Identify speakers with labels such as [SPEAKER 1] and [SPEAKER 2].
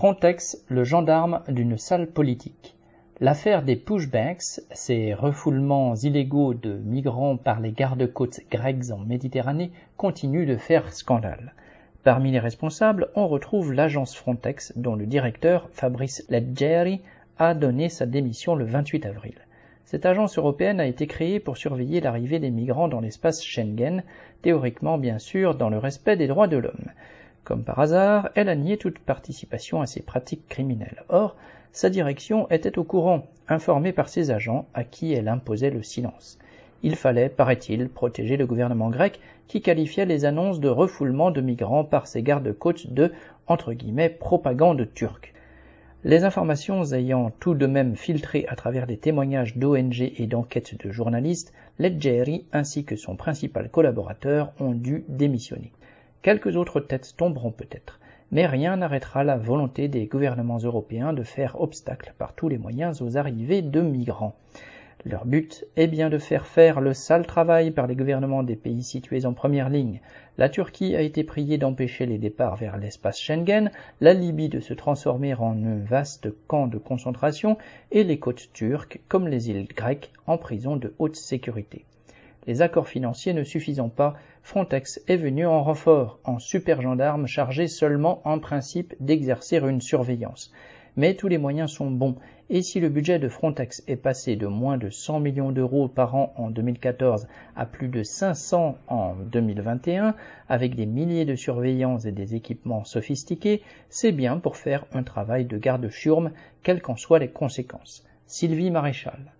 [SPEAKER 1] Frontex, le gendarme d'une salle politique. L'affaire des pushbacks, ces refoulements illégaux de migrants par les gardes-côtes grecs en Méditerranée, continue de faire scandale. Parmi les responsables, on retrouve l'agence Frontex, dont le directeur, Fabrice Leggeri, a donné sa démission le 28 avril. Cette agence européenne a été créée pour surveiller l'arrivée des migrants dans l'espace Schengen, théoriquement bien sûr dans le respect des droits de l'homme. Comme par hasard, elle a nié toute participation à ces pratiques criminelles. Or, sa direction était au courant, informée par ses agents à qui elle imposait le silence. Il fallait, paraît-il, protéger le gouvernement grec qui qualifiait les annonces de refoulement de migrants par ses gardes-côtes de entre guillemets propagande turque. Les informations ayant tout de même filtré à travers des témoignages d'ONG et d'enquêtes de journalistes, Leggeri ainsi que son principal collaborateur ont dû démissionner. Quelques autres têtes tomberont peut-être, mais rien n'arrêtera la volonté des gouvernements européens de faire obstacle par tous les moyens aux arrivées de migrants. Leur but est bien de faire faire le sale travail par les gouvernements des pays situés en première ligne. La Turquie a été priée d'empêcher les départs vers l'espace Schengen, la Libye de se transformer en un vaste camp de concentration et les côtes turques, comme les îles grecques, en prison de haute sécurité. Les accords financiers ne suffisant pas, Frontex est venu en renfort, en super gendarme chargé seulement en principe d'exercer une surveillance. Mais tous les moyens sont bons, et si le budget de Frontex est passé de moins de 100 millions d'euros par an en 2014 à plus de 500 en 2021, avec des milliers de surveillants et des équipements sophistiqués, c'est bien pour faire un travail de garde-chiourme, quelles qu'en soient les conséquences. Sylvie Maréchal.